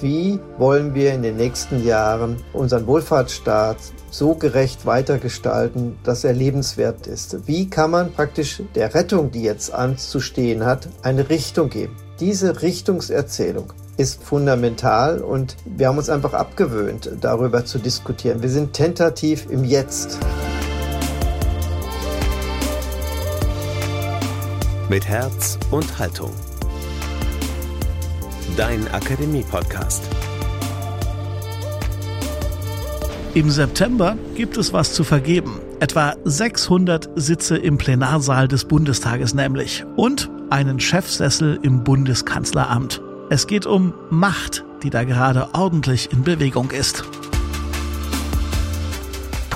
Wie wollen wir in den nächsten Jahren unseren Wohlfahrtsstaat so gerecht weitergestalten, dass er lebenswert ist? Wie kann man praktisch der Rettung, die jetzt anzustehen hat, eine Richtung geben? Diese Richtungserzählung ist fundamental und wir haben uns einfach abgewöhnt, darüber zu diskutieren. Wir sind tentativ im Jetzt. Mit Herz und Haltung. Dein Akademie-Podcast. Im September gibt es was zu vergeben. Etwa 600 Sitze im Plenarsaal des Bundestages nämlich. Und einen Chefsessel im Bundeskanzleramt. Es geht um Macht, die da gerade ordentlich in Bewegung ist.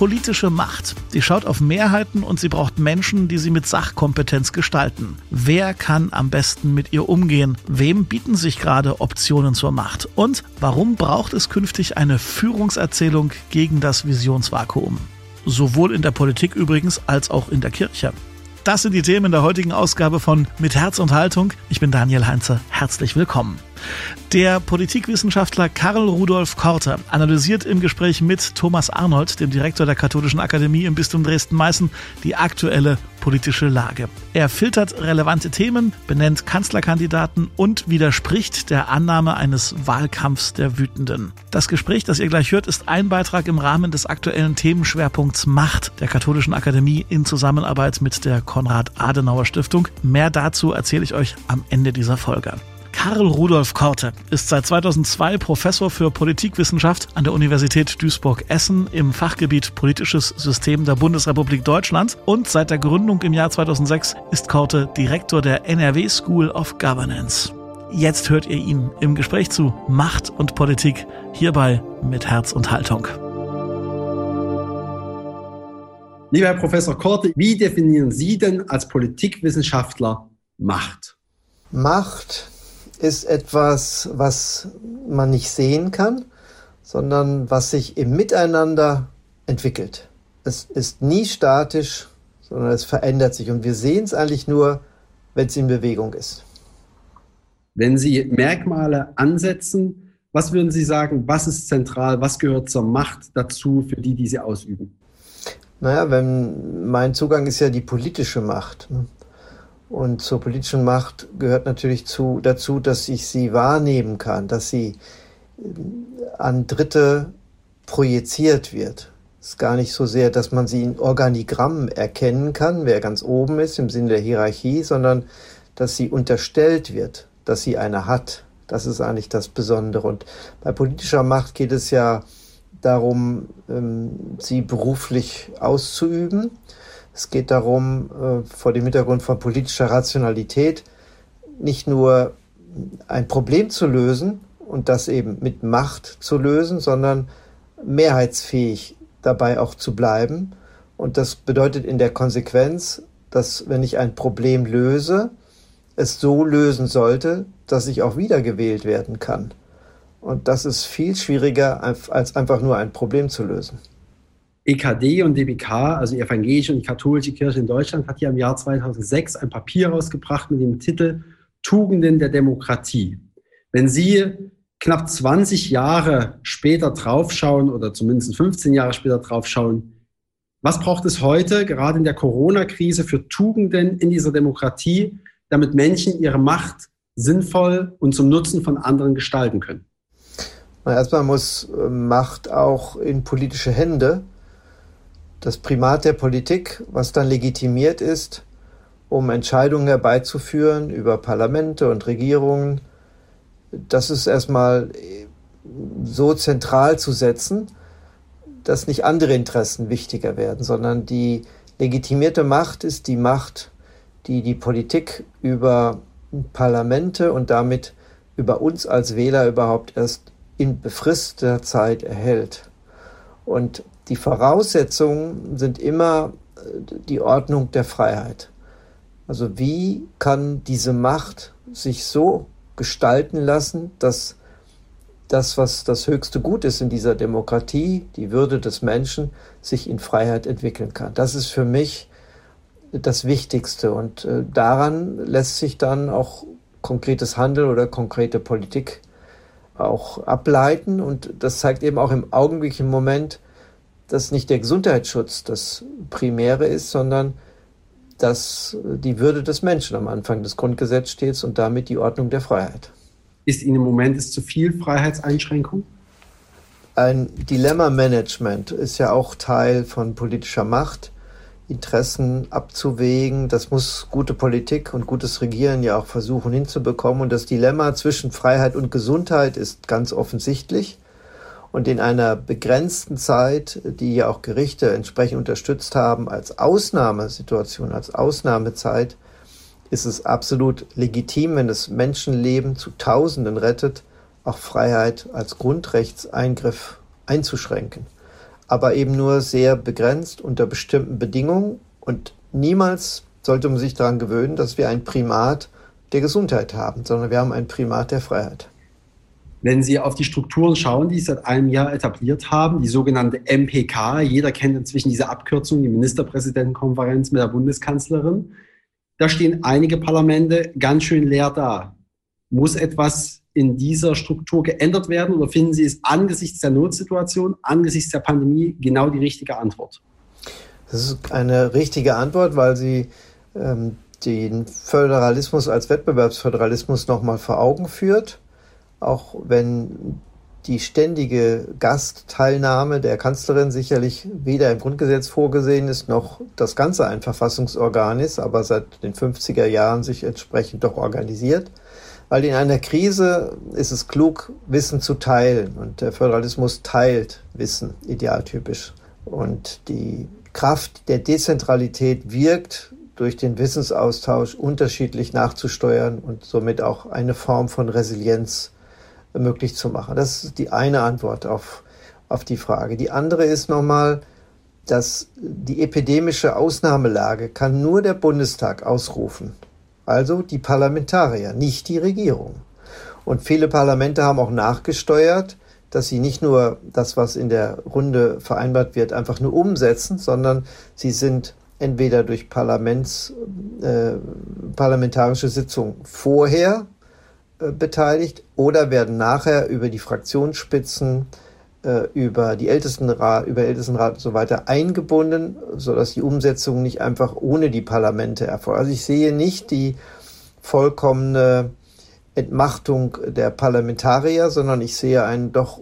Politische Macht, die schaut auf Mehrheiten und sie braucht Menschen, die sie mit Sachkompetenz gestalten. Wer kann am besten mit ihr umgehen? Wem bieten sich gerade Optionen zur Macht? Und warum braucht es künftig eine Führungserzählung gegen das Visionsvakuum? Sowohl in der Politik übrigens als auch in der Kirche. Das sind die Themen der heutigen Ausgabe von Mit Herz und Haltung. Ich bin Daniel Heinze. Herzlich willkommen. Der Politikwissenschaftler Karl Rudolf Korte analysiert im Gespräch mit Thomas Arnold, dem Direktor der Katholischen Akademie im Bistum Dresden-Meißen, die aktuelle politische Lage. Er filtert relevante Themen, benennt Kanzlerkandidaten und widerspricht der Annahme eines Wahlkampfs der Wütenden. Das Gespräch, das ihr gleich hört, ist ein Beitrag im Rahmen des aktuellen Themenschwerpunkts Macht der Katholischen Akademie in Zusammenarbeit mit der Konrad-Adenauer-Stiftung. Mehr dazu erzähle ich euch am Ende dieser Folge. Karl Rudolf Korte ist seit 2002 Professor für Politikwissenschaft an der Universität Duisburg-Essen im Fachgebiet Politisches System der Bundesrepublik Deutschland und seit der Gründung im Jahr 2006 ist Korte Direktor der NRW School of Governance. Jetzt hört ihr ihn im Gespräch zu Macht und Politik hierbei mit Herz und Haltung. Lieber Herr Professor Korte, wie definieren Sie denn als Politikwissenschaftler Macht? Macht ist etwas, was man nicht sehen kann, sondern was sich im Miteinander entwickelt. Es ist nie statisch, sondern es verändert sich. Und wir sehen es eigentlich nur, wenn es in Bewegung ist. Wenn Sie Merkmale ansetzen, was würden Sie sagen, was ist zentral, was gehört zur Macht dazu für die, die sie ausüben? Naja, wenn mein Zugang ist ja die politische Macht. Und zur politischen Macht gehört natürlich zu, dazu, dass ich sie wahrnehmen kann, dass sie äh, an Dritte projiziert wird. Es ist gar nicht so sehr, dass man sie in Organigrammen erkennen kann, wer ganz oben ist im Sinne der Hierarchie, sondern dass sie unterstellt wird, dass sie eine hat. Das ist eigentlich das Besondere. Und bei politischer Macht geht es ja darum, ähm, sie beruflich auszuüben es geht darum, äh, vor dem Hintergrund von politischer Rationalität nicht nur ein Problem zu lösen und das eben mit Macht zu lösen, sondern mehrheitsfähig dabei auch zu bleiben. Und das bedeutet in der Konsequenz, dass wenn ich ein Problem löse, es so lösen sollte, dass ich auch wiedergewählt werden kann. Und das ist viel schwieriger, als einfach nur ein Problem zu lösen. EKD und DBK, also die Evangelische und Katholische Kirche in Deutschland, hat ja im Jahr 2006 ein Papier rausgebracht mit dem Titel Tugenden der Demokratie. Wenn Sie knapp 20 Jahre später draufschauen oder zumindest 15 Jahre später draufschauen, was braucht es heute, gerade in der Corona-Krise, für Tugenden in dieser Demokratie, damit Menschen ihre Macht sinnvoll und zum Nutzen von anderen gestalten können? Erstmal muss äh, Macht auch in politische Hände das Primat der Politik, was dann legitimiert ist, um Entscheidungen herbeizuführen über Parlamente und Regierungen, das ist erstmal so zentral zu setzen, dass nicht andere Interessen wichtiger werden, sondern die legitimierte Macht ist die Macht, die die Politik über Parlamente und damit über uns als Wähler überhaupt erst in befristeter Zeit erhält. Und die Voraussetzungen sind immer äh, die Ordnung der Freiheit. Also wie kann diese Macht sich so gestalten lassen, dass das, was das höchste Gut ist in dieser Demokratie, die Würde des Menschen, sich in Freiheit entwickeln kann. Das ist für mich das Wichtigste und äh, daran lässt sich dann auch konkretes Handeln oder konkrete Politik auch ableiten. Und das zeigt eben auch im augenblicklichen Moment, dass nicht der Gesundheitsschutz das Primäre ist, sondern dass die Würde des Menschen am Anfang des Grundgesetzes steht und damit die Ordnung der Freiheit. Ist Ihnen im Moment ist zu viel Freiheitseinschränkung? Ein Dilemma-Management ist ja auch Teil von politischer Macht. Interessen abzuwägen. Das muss gute Politik und gutes Regieren ja auch versuchen hinzubekommen. Und das Dilemma zwischen Freiheit und Gesundheit ist ganz offensichtlich. Und in einer begrenzten Zeit, die ja auch Gerichte entsprechend unterstützt haben, als Ausnahmesituation, als Ausnahmezeit, ist es absolut legitim, wenn es Menschenleben zu Tausenden rettet, auch Freiheit als Grundrechtseingriff einzuschränken aber eben nur sehr begrenzt unter bestimmten Bedingungen. Und niemals sollte man sich daran gewöhnen, dass wir ein Primat der Gesundheit haben, sondern wir haben ein Primat der Freiheit. Wenn Sie auf die Strukturen schauen, die Sie seit einem Jahr etabliert haben, die sogenannte MPK, jeder kennt inzwischen diese Abkürzung, die Ministerpräsidentenkonferenz mit der Bundeskanzlerin, da stehen einige Parlamente ganz schön leer da. Muss etwas in dieser Struktur geändert werden oder finden Sie es angesichts der Notsituation, angesichts der Pandemie genau die richtige Antwort? Das ist eine richtige Antwort, weil Sie ähm, den Föderalismus als Wettbewerbsföderalismus nochmal vor Augen führt, auch wenn die ständige Gastteilnahme der Kanzlerin sicherlich weder im Grundgesetz vorgesehen ist, noch das Ganze ein Verfassungsorgan ist, aber seit den 50er Jahren sich entsprechend doch organisiert weil in einer Krise ist es klug, Wissen zu teilen. Und der Föderalismus teilt Wissen, idealtypisch. Und die Kraft der Dezentralität wirkt durch den Wissensaustausch unterschiedlich nachzusteuern und somit auch eine Form von Resilienz möglich zu machen. Das ist die eine Antwort auf, auf die Frage. Die andere ist nochmal, dass die epidemische Ausnahmelage kann nur der Bundestag ausrufen also die Parlamentarier, nicht die Regierung. Und viele Parlamente haben auch nachgesteuert, dass sie nicht nur das, was in der Runde vereinbart wird, einfach nur umsetzen, sondern sie sind entweder durch Parlaments, äh, parlamentarische Sitzungen vorher beteiligt oder werden nachher über die Fraktionsspitzen äh, über die Ältestenrat, über Ältestenrat und so weiter eingebunden, sodass die Umsetzung nicht einfach ohne die Parlamente erfolgt. Also ich sehe nicht die vollkommene Entmachtung der Parlamentarier, sondern ich sehe eine doch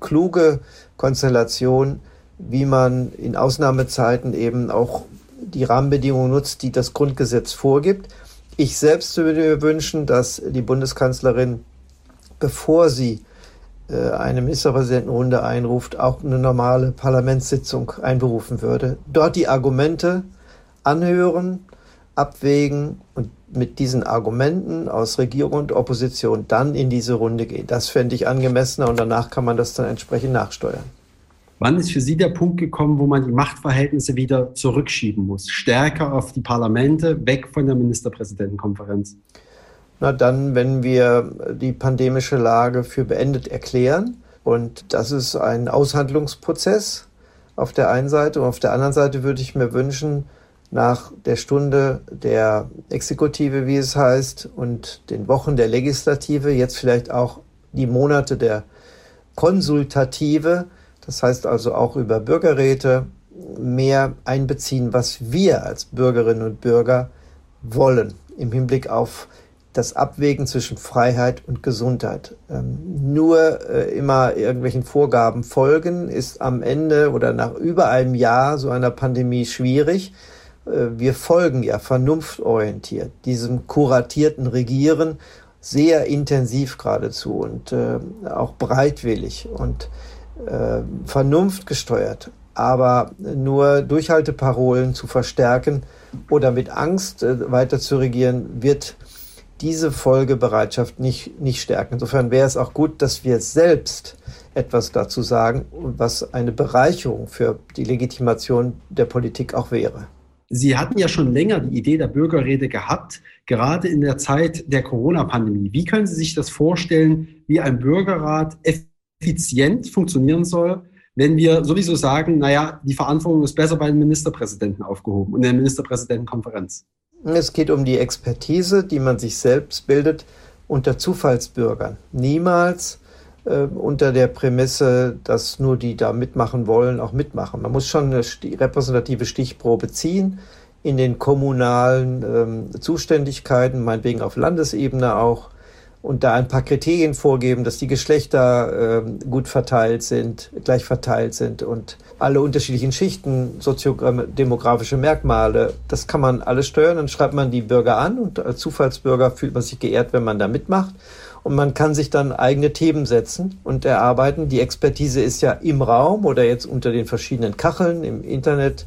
kluge Konstellation, wie man in Ausnahmezeiten eben auch die Rahmenbedingungen nutzt, die das Grundgesetz vorgibt. Ich selbst würde mir wünschen, dass die Bundeskanzlerin, bevor sie äh, eine Ministerpräsidentenrunde einruft, auch eine normale Parlamentssitzung einberufen würde. Dort die Argumente anhören, abwägen und mit diesen Argumenten aus Regierung und Opposition dann in diese Runde gehen. Das fände ich angemessener und danach kann man das dann entsprechend nachsteuern. Wann ist für Sie der Punkt gekommen, wo man die Machtverhältnisse wieder zurückschieben muss? Stärker auf die Parlamente, weg von der Ministerpräsidentenkonferenz? Na dann, wenn wir die pandemische Lage für beendet erklären. Und das ist ein Aushandlungsprozess auf der einen Seite. Und auf der anderen Seite würde ich mir wünschen, nach der Stunde der Exekutive, wie es heißt, und den Wochen der Legislative, jetzt vielleicht auch die Monate der Konsultative, das heißt also auch über Bürgerräte, mehr einbeziehen, was wir als Bürgerinnen und Bürger wollen im Hinblick auf das Abwägen zwischen Freiheit und Gesundheit. Ähm, nur äh, immer irgendwelchen Vorgaben folgen ist am Ende oder nach über einem Jahr so einer Pandemie schwierig. Äh, wir folgen ja vernunftorientiert diesem kuratierten Regieren sehr intensiv geradezu und äh, auch breitwillig und äh, vernunftgesteuert. Aber nur Durchhalteparolen zu verstärken oder mit Angst äh, weiter zu regieren, wird diese Folgebereitschaft nicht, nicht stärken. Insofern wäre es auch gut, dass wir selbst etwas dazu sagen, was eine Bereicherung für die Legitimation der Politik auch wäre. Sie hatten ja schon länger die Idee der Bürgerrede gehabt, gerade in der Zeit der Corona-Pandemie. Wie können Sie sich das vorstellen, wie ein Bürgerrat effizient funktionieren soll, wenn wir sowieso sagen, naja, die Verantwortung ist besser bei den Ministerpräsidenten aufgehoben und der Ministerpräsidentenkonferenz? Es geht um die Expertise, die man sich selbst bildet unter Zufallsbürgern. Niemals äh, unter der Prämisse, dass nur die da mitmachen wollen, auch mitmachen. Man muss schon eine repräsentative Stichprobe ziehen in den kommunalen ähm, Zuständigkeiten, meinetwegen auf Landesebene auch, und da ein paar Kriterien vorgeben, dass die Geschlechter äh, gut verteilt sind, gleich verteilt sind und alle unterschiedlichen Schichten, soziodemografische Merkmale, das kann man alles steuern. Dann schreibt man die Bürger an und als Zufallsbürger fühlt man sich geehrt, wenn man da mitmacht. Und man kann sich dann eigene Themen setzen und erarbeiten. Die Expertise ist ja im Raum oder jetzt unter den verschiedenen Kacheln im Internet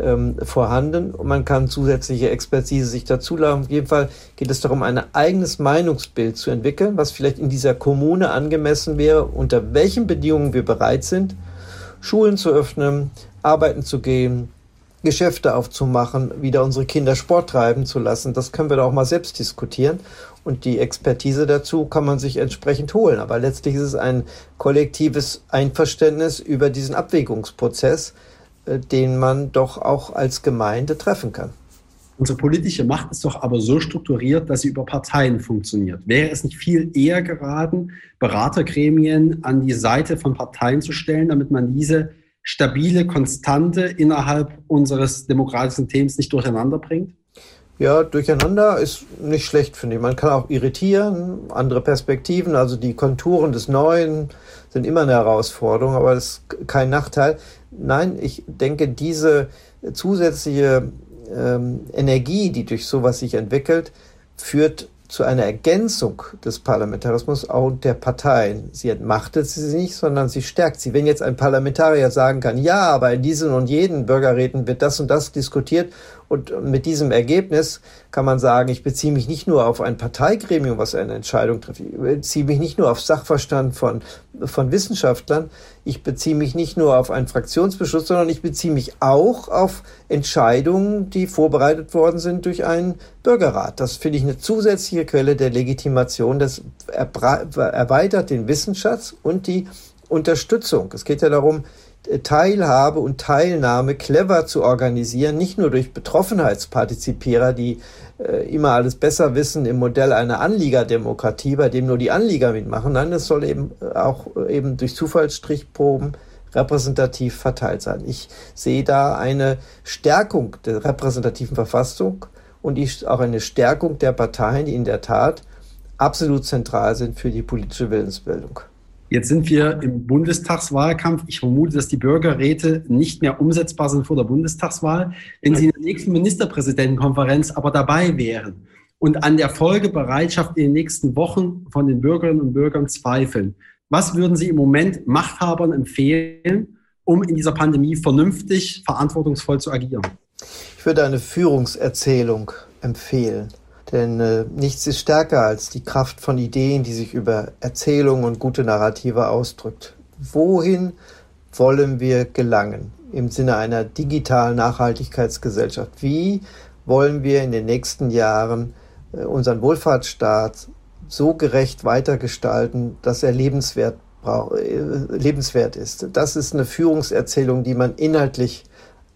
ähm, vorhanden und man kann zusätzliche Expertise sich dazu laden. Auf jeden Fall geht es darum, ein eigenes Meinungsbild zu entwickeln, was vielleicht in dieser Kommune angemessen wäre, unter welchen Bedingungen wir bereit sind, Schulen zu öffnen, arbeiten zu gehen, Geschäfte aufzumachen, wieder unsere Kinder Sport treiben zu lassen. Das können wir da auch mal selbst diskutieren. Und die Expertise dazu kann man sich entsprechend holen. Aber letztlich ist es ein kollektives Einverständnis über diesen Abwägungsprozess, den man doch auch als Gemeinde treffen kann. Unsere politische Macht ist doch aber so strukturiert, dass sie über Parteien funktioniert. Wäre es nicht viel eher geraten, Beratergremien an die Seite von Parteien zu stellen, damit man diese stabile Konstante innerhalb unseres demokratischen Themas nicht durcheinander bringt? Ja, durcheinander ist nicht schlecht, finde ich. Man kann auch irritieren, andere Perspektiven, also die Konturen des Neuen sind immer eine Herausforderung, aber das ist kein Nachteil. Nein, ich denke, diese zusätzliche ähm, Energie, die durch sowas sich entwickelt, führt zu einer Ergänzung des Parlamentarismus auch der Parteien. Sie entmachtet sie nicht, sondern sie stärkt sie. Wenn jetzt ein Parlamentarier sagen kann, ja, aber in diesen und jeden Bürgerräten wird das und das diskutiert und mit diesem Ergebnis kann man sagen, ich beziehe mich nicht nur auf ein Parteigremium, was eine Entscheidung trifft, ich beziehe mich nicht nur auf Sachverstand von, von Wissenschaftlern, ich beziehe mich nicht nur auf einen Fraktionsbeschluss, sondern ich beziehe mich auch auf Entscheidungen, die vorbereitet worden sind durch einen Bürgerrat. Das finde ich eine zusätzliche Quelle der Legitimation. Das erweitert den Wissensschatz und die Unterstützung. Es geht ja darum, Teilhabe und Teilnahme clever zu organisieren, nicht nur durch Betroffenheitspartizipierer, die äh, immer alles besser wissen im Modell einer Anliegerdemokratie, bei dem nur die Anlieger mitmachen. Nein, es soll eben auch äh, eben durch Zufallsstrichproben repräsentativ verteilt sein. Ich sehe da eine Stärkung der repräsentativen Verfassung und auch eine Stärkung der Parteien, die in der Tat absolut zentral sind für die politische Willensbildung. Jetzt sind wir im Bundestagswahlkampf. Ich vermute, dass die Bürgerräte nicht mehr umsetzbar sind vor der Bundestagswahl. Wenn Sie in der nächsten Ministerpräsidentenkonferenz aber dabei wären und an der Folgebereitschaft in den nächsten Wochen von den Bürgerinnen und Bürgern zweifeln, was würden Sie im Moment Machthabern empfehlen, um in dieser Pandemie vernünftig, verantwortungsvoll zu agieren? Ich würde eine Führungserzählung empfehlen. Denn äh, nichts ist stärker als die Kraft von Ideen, die sich über Erzählung und gute Narrative ausdrückt. Wohin wollen wir gelangen im Sinne einer digitalen Nachhaltigkeitsgesellschaft? Wie wollen wir in den nächsten Jahren äh, unseren Wohlfahrtsstaat so gerecht weitergestalten, dass er lebenswert, äh, lebenswert ist? Das ist eine Führungserzählung, die man inhaltlich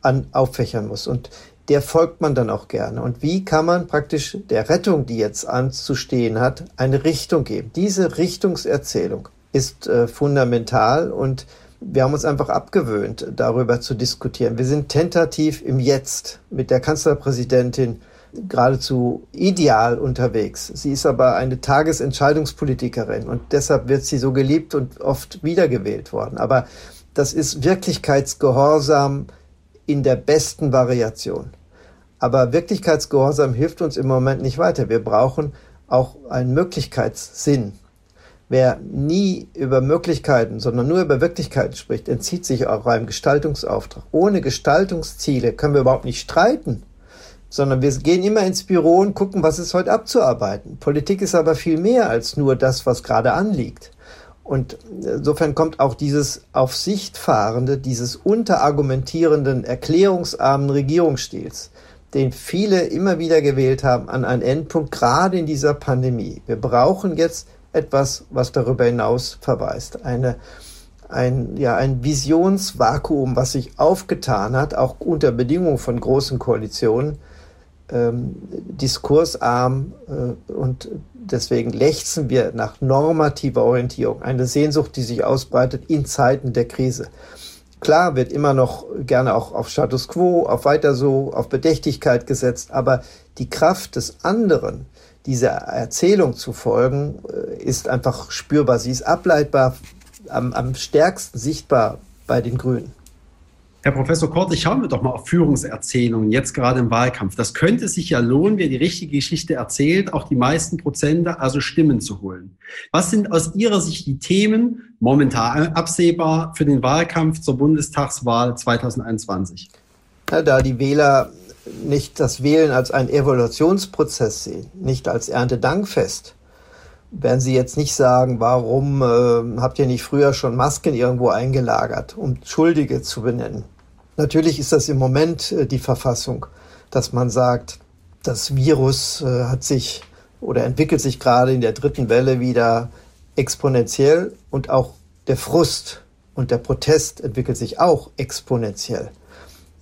an, auffächern muss. Und der folgt man dann auch gerne. Und wie kann man praktisch der Rettung, die jetzt anzustehen hat, eine Richtung geben? Diese Richtungserzählung ist äh, fundamental und wir haben uns einfach abgewöhnt, darüber zu diskutieren. Wir sind tentativ im Jetzt mit der Kanzlerpräsidentin geradezu ideal unterwegs. Sie ist aber eine Tagesentscheidungspolitikerin und deshalb wird sie so geliebt und oft wiedergewählt worden. Aber das ist Wirklichkeitsgehorsam in der besten Variation. Aber Wirklichkeitsgehorsam hilft uns im Moment nicht weiter. Wir brauchen auch einen Möglichkeitssinn. Wer nie über Möglichkeiten, sondern nur über Wirklichkeiten spricht, entzieht sich auch einem Gestaltungsauftrag. Ohne Gestaltungsziele können wir überhaupt nicht streiten, sondern wir gehen immer ins Büro und gucken, was ist heute abzuarbeiten. Politik ist aber viel mehr als nur das, was gerade anliegt. Und insofern kommt auch dieses auf Sicht fahrende, dieses unterargumentierenden, erklärungsarmen Regierungsstils, den viele immer wieder gewählt haben, an einen Endpunkt, gerade in dieser Pandemie. Wir brauchen jetzt etwas, was darüber hinaus verweist. Eine, ein, ja, ein Visionsvakuum, was sich aufgetan hat, auch unter Bedingungen von großen Koalitionen, ähm, diskursarm äh, und deswegen lechzen wir nach normativer Orientierung, eine Sehnsucht, die sich ausbreitet in Zeiten der Krise. Klar wird immer noch gerne auch auf Status quo, auf weiter so, auf Bedächtigkeit gesetzt, aber die Kraft des anderen, dieser Erzählung zu folgen, äh, ist einfach spürbar. Sie ist ableitbar, am, am stärksten sichtbar bei den Grünen. Herr Professor Korte, schauen wir doch mal auf Führungserzählungen, jetzt gerade im Wahlkampf. Das könnte sich ja lohnen, wer die richtige Geschichte erzählt, auch die meisten Prozente, also Stimmen zu holen. Was sind aus Ihrer Sicht die Themen, momentan absehbar, für den Wahlkampf zur Bundestagswahl 2021? Ja, da die Wähler nicht das Wählen als einen Evaluationsprozess sehen, nicht als Erntedankfest, werden Sie jetzt nicht sagen, warum äh, habt ihr nicht früher schon Masken irgendwo eingelagert, um Schuldige zu benennen? Natürlich ist das im Moment äh, die Verfassung, dass man sagt, das Virus äh, hat sich oder entwickelt sich gerade in der dritten Welle wieder exponentiell und auch der Frust und der Protest entwickelt sich auch exponentiell.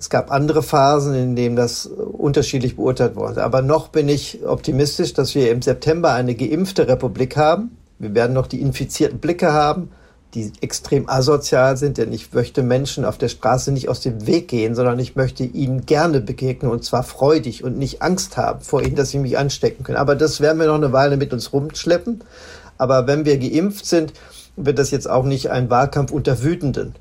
Es gab andere Phasen, in denen das unterschiedlich beurteilt wurde. Aber noch bin ich optimistisch, dass wir im September eine geimpfte Republik haben. Wir werden noch die infizierten Blicke haben, die extrem asozial sind, denn ich möchte Menschen auf der Straße nicht aus dem Weg gehen, sondern ich möchte ihnen gerne begegnen und zwar freudig und nicht Angst haben vor ihnen, dass sie mich anstecken können. Aber das werden wir noch eine Weile mit uns rumschleppen. Aber wenn wir geimpft sind, wird das jetzt auch nicht ein Wahlkampf unter Wütenden.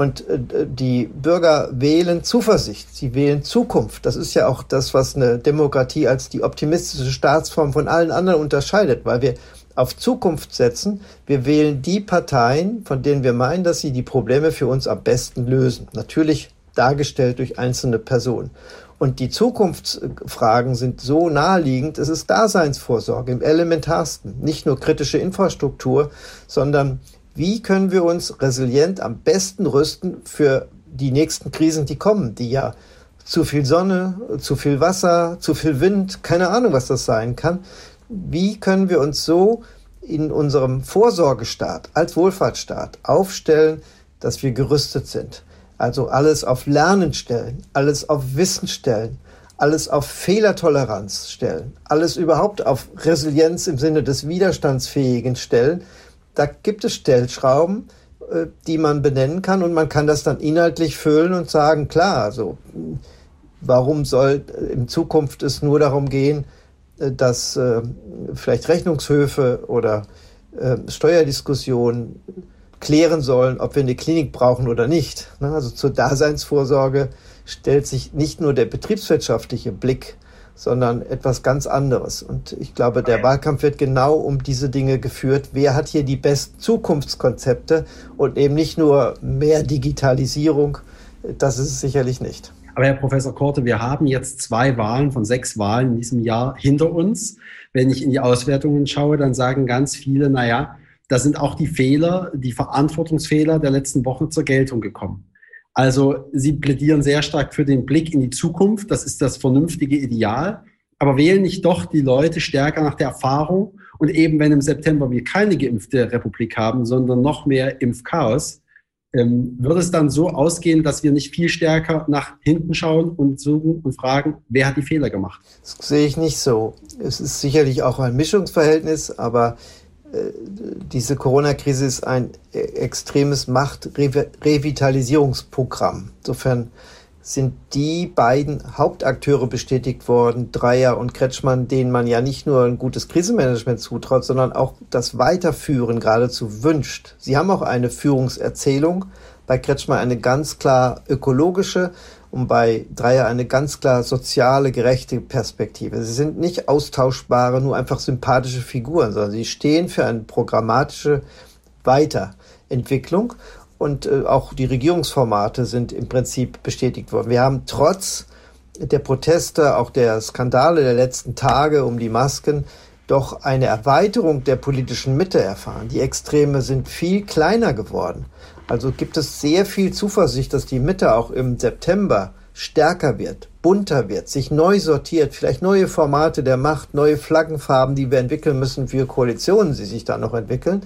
Und äh, die Bürger wählen Zuversicht, sie wählen Zukunft. Das ist ja auch das, was eine Demokratie als die optimistische Staatsform von allen anderen unterscheidet, weil wir auf Zukunft setzen. Wir wählen die Parteien, von denen wir meinen, dass sie die Probleme für uns am besten lösen. Natürlich dargestellt durch einzelne Personen. Und die Zukunftsfragen sind so naheliegend, es ist Daseinsvorsorge im elementarsten. Nicht nur kritische Infrastruktur, sondern wie können wir uns resilient am besten rüsten für die nächsten Krisen, die kommen, die ja zu viel Sonne, zu viel Wasser, zu viel Wind, keine Ahnung, was das sein kann, wie können wir uns so in unserem Vorsorgestaat als Wohlfahrtsstaat aufstellen, dass wir gerüstet sind. Also alles auf Lernen stellen, alles auf Wissen stellen, alles auf Fehlertoleranz stellen, alles überhaupt auf Resilienz im Sinne des Widerstandsfähigen stellen. Da gibt es Stellschrauben, äh, die man benennen kann und man kann das dann inhaltlich füllen und sagen, klar, also warum soll in Zukunft es nur darum gehen, äh, dass äh, vielleicht Rechnungshöfe oder äh, Steuerdiskussionen klären sollen, ob wir eine Klinik brauchen oder nicht. Ne? Also zur Daseinsvorsorge stellt sich nicht nur der betriebswirtschaftliche Blick, sondern etwas ganz anderes. Und ich glaube, der Wahlkampf wird genau um diese Dinge geführt. Wer hat hier die besten Zukunftskonzepte und eben nicht nur mehr Digitalisierung? Das ist es sicherlich nicht. Aber Herr Professor Korte, wir haben jetzt zwei Wahlen von sechs Wahlen in diesem Jahr hinter uns. Wenn ich in die Auswertungen schaue, dann sagen ganz viele, naja, da sind auch die Fehler, die Verantwortungsfehler der letzten Wochen zur Geltung gekommen. Also Sie plädieren sehr stark für den Blick in die Zukunft. Das ist das vernünftige Ideal. Aber wählen nicht doch die Leute stärker nach der Erfahrung und eben, wenn im September wir keine geimpfte Republik haben, sondern noch mehr Impfchaos, ähm, wird es dann so ausgehen, dass wir nicht viel stärker nach hinten schauen und suchen und fragen, wer hat die Fehler gemacht? Das sehe ich nicht so. Es ist sicherlich auch ein Mischungsverhältnis, aber diese Corona-Krise ist ein e-, extremes Machtrevitalisierungsprogramm. Insofern sind die beiden Hauptakteure bestätigt worden, Dreier und Kretschmann, denen man ja nicht nur ein gutes Krisenmanagement zutraut, sondern auch das Weiterführen geradezu wünscht. Sie haben auch eine Führungserzählung, bei Kretschmann eine ganz klar ökologische und bei Dreier eine ganz klar soziale, gerechte Perspektive. Sie sind nicht austauschbare, nur einfach sympathische Figuren, sondern sie stehen für eine programmatische Weiterentwicklung und äh, auch die Regierungsformate sind im Prinzip bestätigt worden. Wir haben trotz der Proteste, auch der Skandale der letzten Tage um die Masken, doch eine Erweiterung der politischen Mitte erfahren. Die Extreme sind viel kleiner geworden. Also gibt es sehr viel Zuversicht, dass die Mitte auch im September stärker wird, bunter wird, sich neu sortiert, vielleicht neue Formate der Macht, neue Flaggenfarben, die wir entwickeln müssen für Koalitionen, die sich da noch entwickeln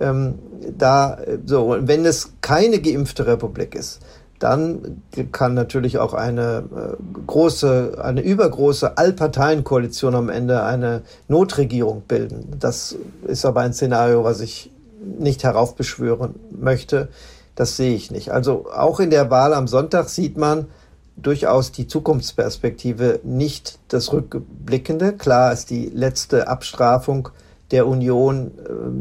ähm, da so, wenn es keine geimpfte Republik ist, dann kann natürlich auch eine äh, große, eine übergroße Allparteienkoalition am Ende eine Notregierung bilden. Das ist aber ein Szenario, was ich nicht heraufbeschwören möchte. Das sehe ich nicht. Also auch in der Wahl am Sonntag sieht man durchaus die Zukunftsperspektive, nicht das Rückblickende. Klar ist die letzte Abstrafung der Union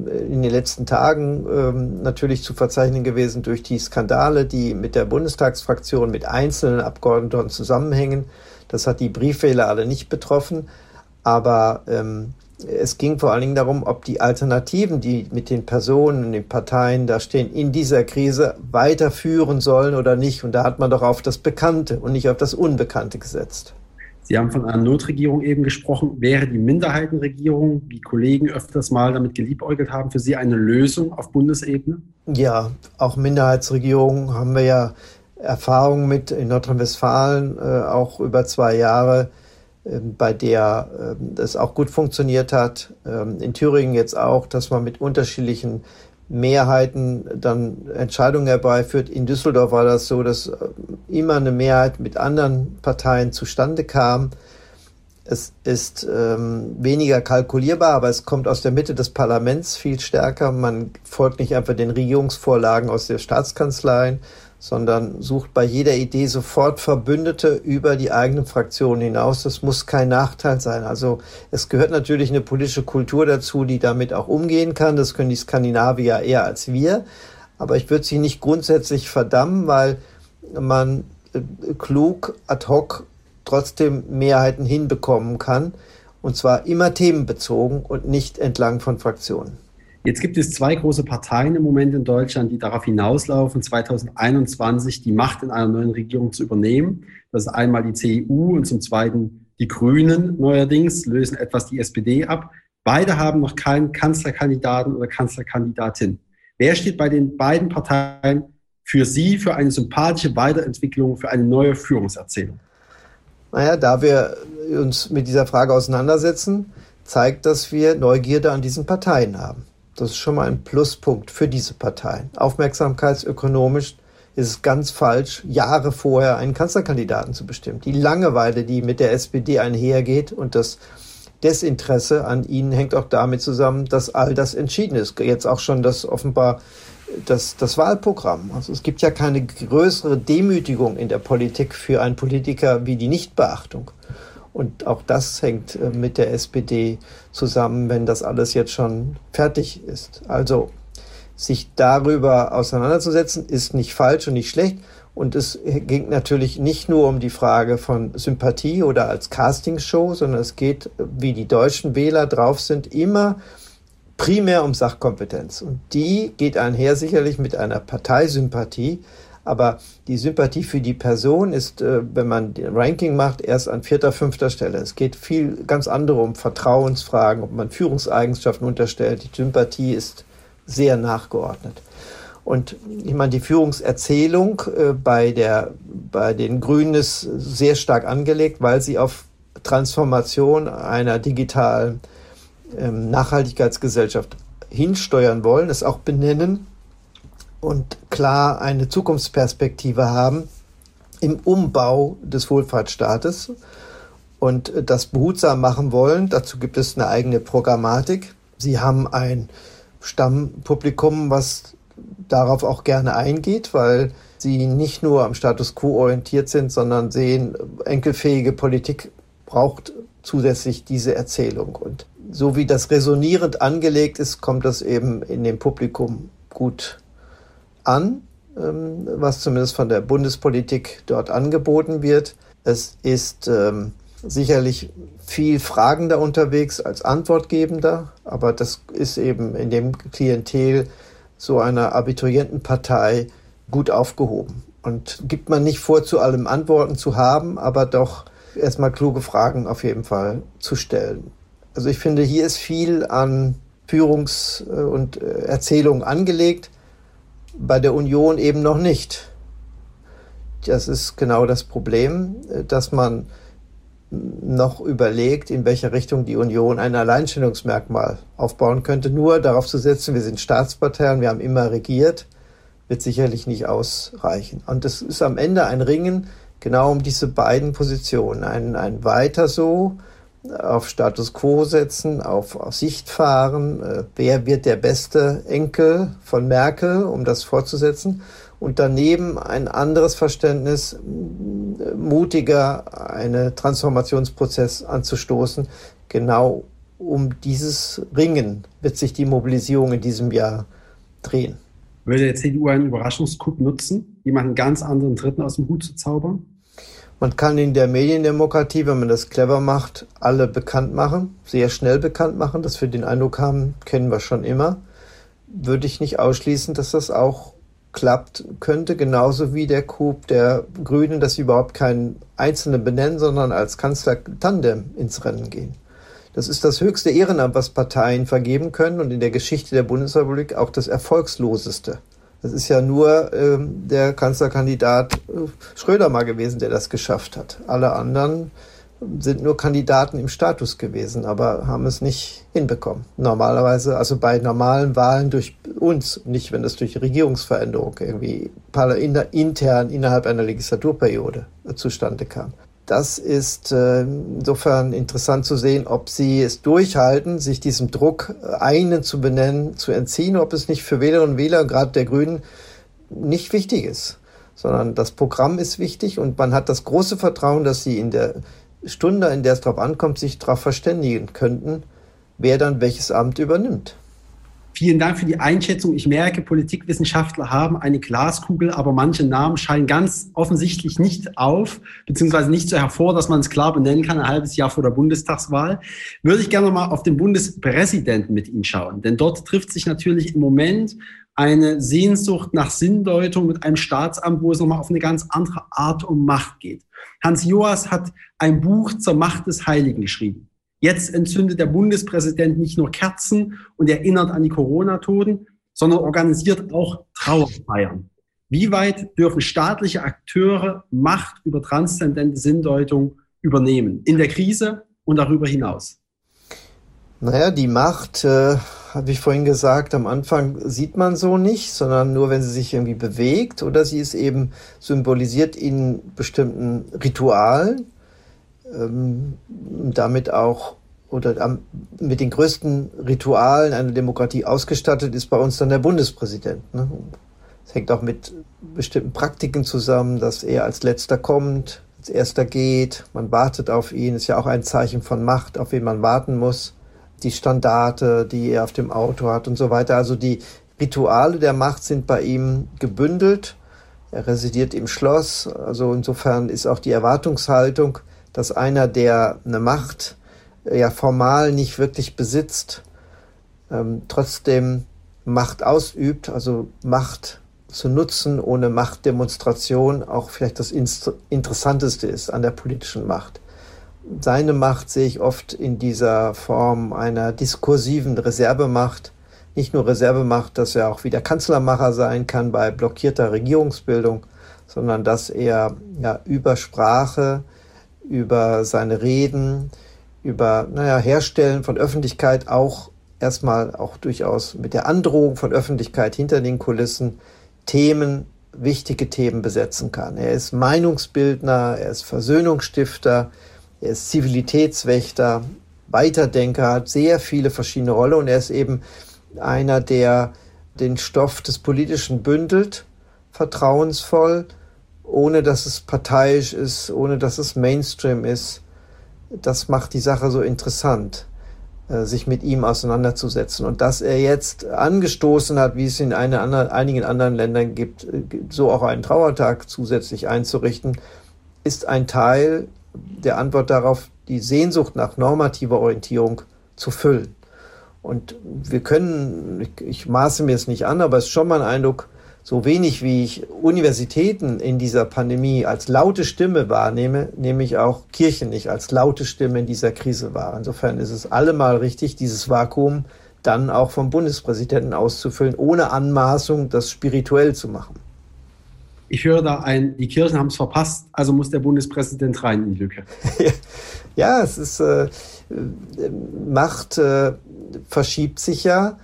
äh, in den letzten Tagen ähm, natürlich zu verzeichnen gewesen durch die Skandale, die mit der Bundestagsfraktion, mit einzelnen Abgeordneten zusammenhängen. Das hat die Briefwähler alle nicht betroffen. Aber ähm, es ging vor allen Dingen darum, ob die Alternativen, die mit den Personen, den Parteien da stehen, in dieser Krise weiterführen sollen oder nicht. Und da hat man doch auf das Bekannte und nicht auf das Unbekannte gesetzt. Sie haben von einer Notregierung eben gesprochen. Wäre die Minderheitenregierung, wie Kollegen öfters mal damit geliebäugelt haben, für Sie eine Lösung auf Bundesebene? Ja, auch Minderheitsregierungen haben wir ja Erfahrungen mit in Nordrhein-Westfalen, äh, auch über zwei Jahre, bei der es auch gut funktioniert hat. Ähm, in Thüringen jetzt auch, dass man mit unterschiedlichen Mehrheiten dann Entscheidungen herbeiführt. In Düsseldorf war das so, dass äh, immer eine Mehrheit mit anderen Parteien zustande kam. Es ist ähm, weniger kalkulierbar, aber es kommt aus der Mitte des Parlaments viel stärker. Man folgt nicht einfach den Regierungsvorlagen aus der Staatskanzlei, sondern sucht bei jeder Idee sofort Verbündete über die eigenen Fraktionen hinaus. Das muss kein Nachteil sein. Also es gehört natürlich eine politische Kultur dazu, die damit auch umgehen kann. Das können die Skandinavier eher als wir. Aber ich würde sie nicht grundsätzlich verdammen, weil man äh, klug ad hoc trotzdem Mehrheiten hinbekommen kann. Und zwar immer themenbezogen und nicht entlang von Fraktionen. Jetzt gibt es zwei große Parteien im Moment in Deutschland, die darauf hinauslaufen, 2021 die Macht in einer neuen Regierung zu übernehmen. Das ist einmal die CDU und zum Zweiten die Grünen neuerdings, lösen etwas die SPD ab. Beide haben noch keinen Kanzlerkandidaten oder Kanzlerkandidatin. Wer steht bei den beiden Parteien für Sie für eine sympathische Weiterentwicklung, für eine neue Führungserzählung? Naja, da wir uns mit dieser Frage auseinandersetzen, zeigt, dass wir Neugierde an diesen Parteien haben. Das ist schon mal ein Pluspunkt für diese Parteien. Aufmerksamkeitsökonomisch ist es ganz falsch, Jahre vorher einen Kanzlerkandidaten zu bestimmen. Die Langeweile, die mit der SPD einhergeht und das Desinteresse an ihnen hängt auch damit zusammen, dass all das entschieden ist. Jetzt auch schon das offenbar das, das Wahlprogramm. Also es gibt ja keine größere Demütigung in der Politik für einen Politiker wie die Nichtbeachtung. Und auch das hängt äh, mit der SPD zusammen, wenn das alles jetzt schon fertig ist. Also sich darüber auseinanderzusetzen, ist nicht falsch und nicht schlecht. Und es ging natürlich nicht nur um die Frage von Sympathie oder als Castingshow, sondern es geht, wie die deutschen Wähler drauf sind, immer primär um Sachkompetenz. Und die geht einher sicherlich mit einer Parteisympathie. Aber die Sympathie für die Person ist, äh, wenn man Ranking macht, erst an vierter, fünfter Stelle. Es geht viel ganz andere um Vertrauensfragen, ob man Führungseigenschaften unterstellt. Die Sympathie ist sehr nachgeordnet. Und ich meine, die Führungserzählung äh, bei, der, bei den Grünen ist sehr stark angelegt, weil sie auf Transformation einer digitalen ähm, Nachhaltigkeitsgesellschaft hinsteuern wollen, es auch benennen und klar eine Zukunftsperspektive haben im Umbau des Wohlfahrtsstaates und das behutsam machen wollen. Dazu gibt es eine eigene Programmatik. Sie haben ein Stammpublikum, was darauf auch gerne eingeht, weil sie nicht nur am Status quo orientiert sind, sondern sehen, enkelfähige Politik braucht zusätzlich diese Erzählung. Und so wie das resonierend angelegt ist, kommt das eben in dem Publikum gut an, ähm, was zumindest von der Bundespolitik dort angeboten wird. Es ist ähm, sicherlich viel fragender unterwegs als antwortgebender, aber das ist eben in dem Klientel so einer Abiturientenpartei gut aufgehoben. Und gibt man nicht vor, zu allem Antworten zu haben, aber doch erstmal kluge Fragen auf jeden Fall zu stellen. Also ich finde, hier ist viel an Führungs- und äh, Erzählung angelegt bei der Union eben noch nicht. Das ist genau das Problem, dass man noch überlegt, in welcher Richtung die Union ein Alleinstellungsmerkmal aufbauen könnte. Nur darauf zu setzen, wir sind Staatsparteien, wir haben immer regiert, wird sicherlich nicht ausreichen. Und es ist am Ende ein Ringen genau um diese beiden Positionen. Ein, ein weiter so auf Status quo setzen, auf, auf Sicht fahren. Äh, wer wird der beste Enkel von Merkel, um das fortzusetzen? Und daneben ein anderes Verständnis, mutiger einen Transformationsprozess anzustoßen. Genau um dieses Ringen wird sich die Mobilisierung in diesem Jahr drehen. Würde der CDU einen Überraschungscoup nutzen, jemanden ganz anderen Dritten aus dem Hut zu zaubern? Man kann in der Mediendemokratie, wenn man das clever macht, alle bekannt machen, sehr schnell bekannt machen, dass wir den Eindruck haben, kennen wir schon immer. Würde ich nicht ausschließen, dass das auch klappt könnte, genauso wie der Coup der Grünen, dass sie überhaupt keinen Einzelnen benennen, sondern als Kanzler Tandem ins Rennen gehen. Das ist das höchste Ehrenamt, was Parteien vergeben können und in der Geschichte der Bundesrepublik auch das erfolgsloseste. Das ist ja nur ähm, der Kanzlerkandidat äh, Schröder mal gewesen, der das geschafft hat. Alle anderen sind nur Kandidaten im Status gewesen, aber haben es nicht hinbekommen. Normalerweise, also bei normalen Wahlen durch uns, nicht wenn das durch Regierungsveränderung irgendwie intern innerhalb einer Legislaturperiode zustande kam. Das ist äh, insofern interessant zu sehen, ob sie es durchhalten, sich diesem Druck, äh, einen zu benennen, zu entziehen, ob es nicht für Wählerinnen und Wähler, gerade der Grünen, nicht wichtig ist, sondern das Programm ist wichtig und man hat das große Vertrauen, dass sie in der Stunde, in der es darauf ankommt, sich darauf verständigen könnten, wer dann welches Amt übernimmt. Vielen Dank für die Einschätzung. Ich merke, Politikwissenschaftler haben eine Glaskugel, aber manche Namen scheinen ganz offensichtlich nicht auf, beziehungsweise nicht so hervor, dass man es klar benennen kann, ein halbes Jahr vor der Bundestagswahl. Würde ich gerne mal auf den Bundespräsidenten mit Ihnen schauen, denn dort trifft sich natürlich im Moment eine Sehnsucht nach Sinndeutung mit einem Staatsamt, wo es nochmal auf eine ganz andere Art um Macht geht. Hans Joas hat ein Buch zur Macht des Heiligen geschrieben. Jetzt entzündet der Bundespräsident nicht nur Kerzen und erinnert an die Corona-Toten, sondern organisiert auch Trauerfeiern. Wie weit dürfen staatliche Akteure Macht über transzendente Sinndeutung übernehmen? In der Krise und darüber hinaus? Naja, die Macht, äh, habe ich vorhin gesagt, am Anfang sieht man so nicht, sondern nur, wenn sie sich irgendwie bewegt oder sie ist eben symbolisiert in bestimmten Ritualen ähm, damit auch oder mit den größten Ritualen einer Demokratie ausgestattet ist bei uns dann der Bundespräsident. Ne? Hängt auch mit bestimmten Praktiken zusammen, dass er als letzter kommt, als erster geht, man wartet auf ihn, ist ja auch ein Zeichen von Macht, auf wen man warten muss. Die Standarte, die er auf dem Auto hat und so weiter. Also die Rituale der Macht sind bei ihm gebündelt. Er residiert im Schloss. Also insofern ist auch die Erwartungshaltung, dass einer, der eine Macht äh, ja formal nicht wirklich besitzt, ähm, trotzdem Macht ausübt, also Macht zu nutzen ohne Machtdemonstration auch vielleicht das Interessanteste ist an der politischen Macht. Seine Macht sehe ich oft in dieser Form einer diskursiven Reservemacht. Nicht nur Reservemacht, dass er auch wieder Kanzlermacher sein kann bei blockierter Regierungsbildung, sondern dass er ja über Sprache, über seine Reden, über naja, Herstellen von Öffentlichkeit, auch erstmal auch durchaus mit der Androhung von Öffentlichkeit hinter den Kulissen Themen, wichtige Themen besetzen kann. Er ist Meinungsbildner, er ist Versöhnungsstifter, er ist Zivilitätswächter, Weiterdenker, hat sehr viele verschiedene Rollen und er ist eben einer, der den Stoff des Politischen bündelt, vertrauensvoll ohne dass es parteiisch ist, ohne dass es Mainstream ist. Das macht die Sache so interessant, äh, sich mit ihm auseinanderzusetzen. Und dass er jetzt angestoßen hat, wie es in andere, einigen anderen Ländern gibt, äh, so auch einen Trauertag zusätzlich einzurichten, ist ein Teil der Antwort darauf, die Sehnsucht nach normativer Orientierung zu füllen. Und wir können, ich, ich maße mir es nicht an, aber es ist schon mal ein Eindruck, so wenig wie ich Universitäten in dieser Pandemie als laute Stimme wahrnehme, nehme ich auch Kirchen nicht als laute Stimme in dieser Krise wahr. Insofern ist es allemal richtig, dieses Vakuum dann auch vom Bundespräsidenten auszufüllen, ohne Anmaßung, das spirituell zu machen. Ich höre da ein, die Kirchen haben es verpasst, also muss der Bundespräsident rein in die Lücke. ja, es ist, äh, Macht äh, verschiebt sich ja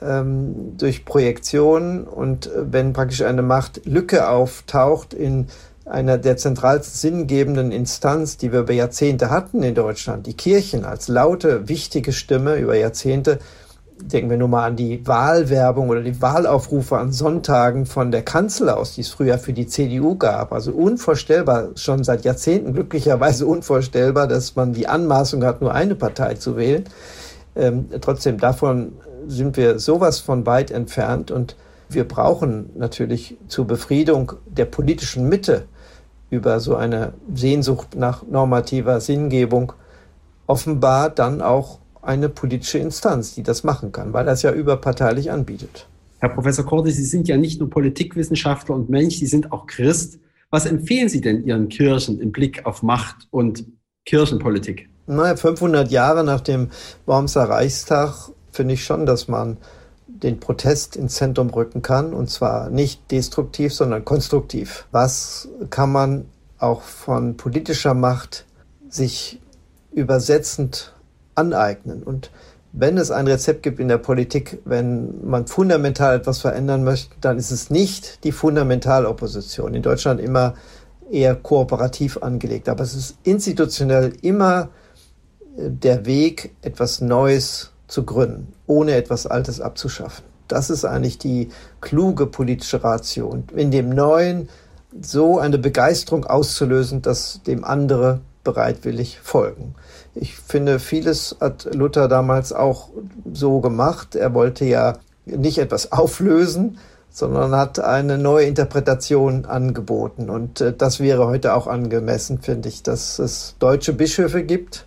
ähm, durch Projektion und äh, wenn praktisch eine Machtlücke auftaucht in einer der zentralsten sinngebenden Instanz, die wir über Jahrzehnte hatten in Deutschland, die Kirchen als laute, wichtige Stimme über Jahrzehnte, denken wir nur mal an die Wahlwerbung oder die Wahlaufrufe an Sonntagen von der Kanzel aus, die es früher für die CDU gab. Also unvorstellbar, schon seit Jahrzehnten glücklicherweise unvorstellbar, dass man die Anmaßung hat, nur eine Partei zu wählen. Ähm, trotzdem, davon sind wir sowas von weit entfernt und wir brauchen natürlich zur Befriedung der politischen Mitte über so eine Sehnsucht nach normativer Sinngebung offenbar dann auch eine politische Instanz, die das machen kann, weil das ja überparteilich anbietet. Herr Professor Korte, Sie sind ja nicht nur Politikwissenschaftler und Mensch, Sie sind auch Christ. Was empfehlen Sie denn Ihren Kirchen im Blick auf Macht und Kirchenpolitik? Naja, 500 Jahre nach dem Wormser Reichstag finde ich schon, dass man den Protest ins Zentrum rücken kann und zwar nicht destruktiv, sondern konstruktiv. Was kann man auch von politischer Macht sich übersetzend aneignen? Und wenn es ein Rezept gibt in der Politik, wenn man fundamental etwas verändern möchte, dann ist es nicht die Fundamentalopposition. In Deutschland immer eher kooperativ angelegt. Aber es ist institutionell immer der Weg, etwas Neues zu gründen, ohne etwas Altes abzuschaffen. Das ist eigentlich die kluge politische Ratio. Und in dem Neuen so eine Begeisterung auszulösen, dass dem andere bereitwillig folgen. Ich finde, vieles hat Luther damals auch so gemacht. Er wollte ja nicht etwas auflösen, sondern hat eine neue Interpretation angeboten. Und äh, das wäre heute auch angemessen, finde ich, dass es deutsche Bischöfe gibt,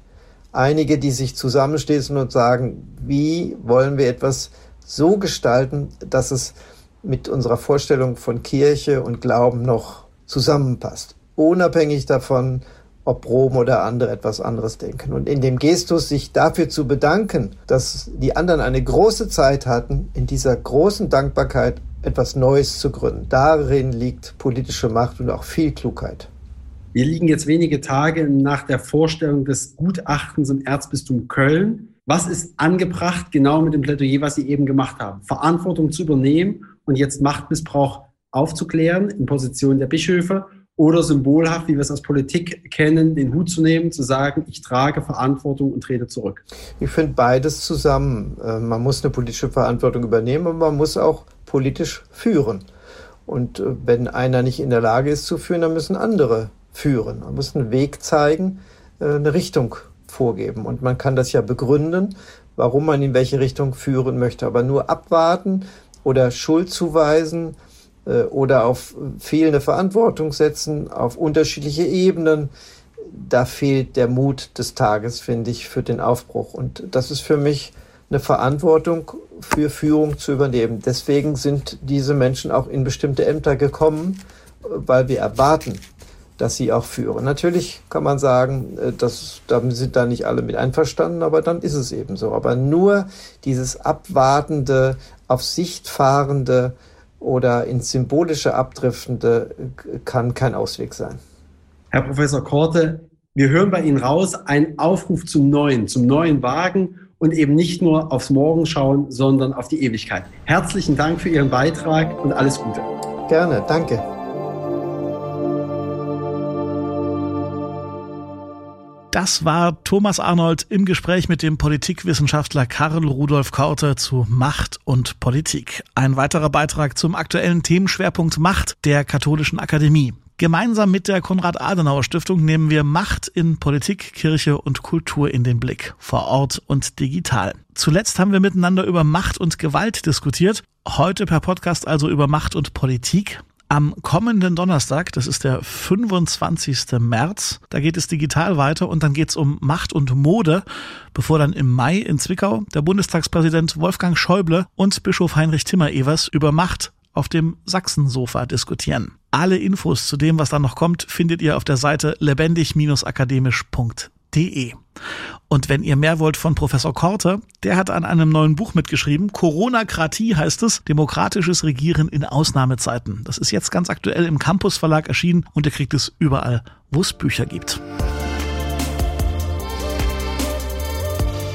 einige, die sich zusammenstehen und sagen, wie wollen wir etwas so gestalten, dass es mit unserer Vorstellung von Kirche und Glauben noch zusammenpasst. Unabhängig davon, ob Rom oder andere etwas anderes denken. Und in dem Gestus sich dafür zu bedanken, dass die anderen eine große Zeit hatten, in dieser großen Dankbarkeit etwas Neues zu gründen. Darin liegt politische Macht und auch viel Klugheit. Wir liegen jetzt wenige Tage nach der Vorstellung des Gutachtens im Erzbistum Köln. Was ist angebracht genau mit dem Plädoyer, was Sie eben gemacht haben? Verantwortung zu übernehmen und jetzt Machtmissbrauch aufzuklären in Position der Bischöfe oder symbolhaft, wie wir es aus Politik kennen, den Hut zu nehmen, zu sagen, ich trage Verantwortung und trete zurück? Ich finde beides zusammen. Äh, man muss eine politische Verantwortung übernehmen, aber man muss auch politisch führen. Und äh, wenn einer nicht in der Lage ist zu führen, dann müssen andere führen. Man muss einen Weg zeigen, äh, eine Richtung vorgeben. Und man kann das ja begründen, warum man in welche Richtung führen möchte. Aber nur abwarten oder Schuld zuweisen äh, oder auf fehlende Verantwortung setzen, auf unterschiedliche Ebenen, da fehlt der Mut des Tages, finde ich, für den Aufbruch. Und das ist für mich eine Verantwortung für Führung zu übernehmen. Deswegen sind diese Menschen auch in bestimmte Ämter gekommen, weil wir erwarten, dass sie auch führen. Natürlich kann man sagen, äh, dass, da sind da nicht alle mit einverstanden, aber dann ist es eben so. Aber nur dieses abwartende, auf Sicht fahrende oder ins Symbolische abdriftende äh, kann kein Ausweg sein. Herr Professor Korte, wir hören bei Ihnen raus einen Aufruf zum Neuen, zum neuen Wagen und eben nicht nur aufs Morgen schauen, sondern auf die Ewigkeit. Herzlichen Dank für Ihren Beitrag und alles Gute. Gerne, danke. Das war Thomas Arnold im Gespräch mit dem Politikwissenschaftler Karl Rudolf Korte zu Macht und Politik. Ein weiterer Beitrag zum aktuellen Themenschwerpunkt Macht der Katholischen Akademie. Gemeinsam mit der Konrad-Adenauer-Stiftung nehmen wir Macht in Politik, Kirche und Kultur in den Blick, vor Ort und digital. Zuletzt haben wir miteinander über Macht und Gewalt diskutiert, heute per Podcast also über Macht und Politik. Am kommenden Donnerstag, das ist der 25. März, da geht es digital weiter und dann geht es um Macht und Mode, bevor dann im Mai in Zwickau der Bundestagspräsident Wolfgang Schäuble und Bischof Heinrich Timmer-Evers über Macht auf dem Sachsensofa diskutieren. Alle Infos zu dem, was dann noch kommt, findet ihr auf der Seite lebendig-akademisch.de www.ftf.de. Und wenn ihr mehr wollt von Professor Korte, der hat an einem neuen Buch mitgeschrieben. Corona-Kratie heißt es, demokratisches Regieren in Ausnahmezeiten. Das ist jetzt ganz aktuell im Campus Verlag erschienen und ihr kriegt es überall, wo es Bücher gibt.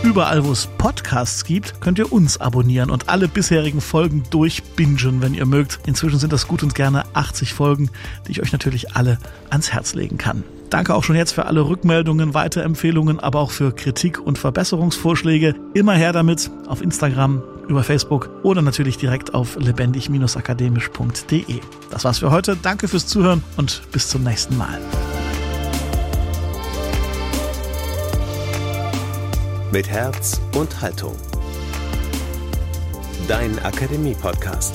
Überall, wo es Podcasts gibt, könnt ihr uns abonnieren und alle bisherigen Folgen durchbingen, wenn ihr mögt. Inzwischen sind das gut und gerne 80 Folgen, die ich euch natürlich alle ans Herz legen kann. Danke auch schon jetzt für alle Rückmeldungen, Weiterempfehlungen, aber auch für Kritik und Verbesserungsvorschläge. Immer her damit auf Instagram, über Facebook oder natürlich direkt auf lebendig-akademisch.de. Das war's für heute. Danke fürs Zuhören und bis zum nächsten Mal. Mit Herz und Haltung. Dein Akademie-Podcast.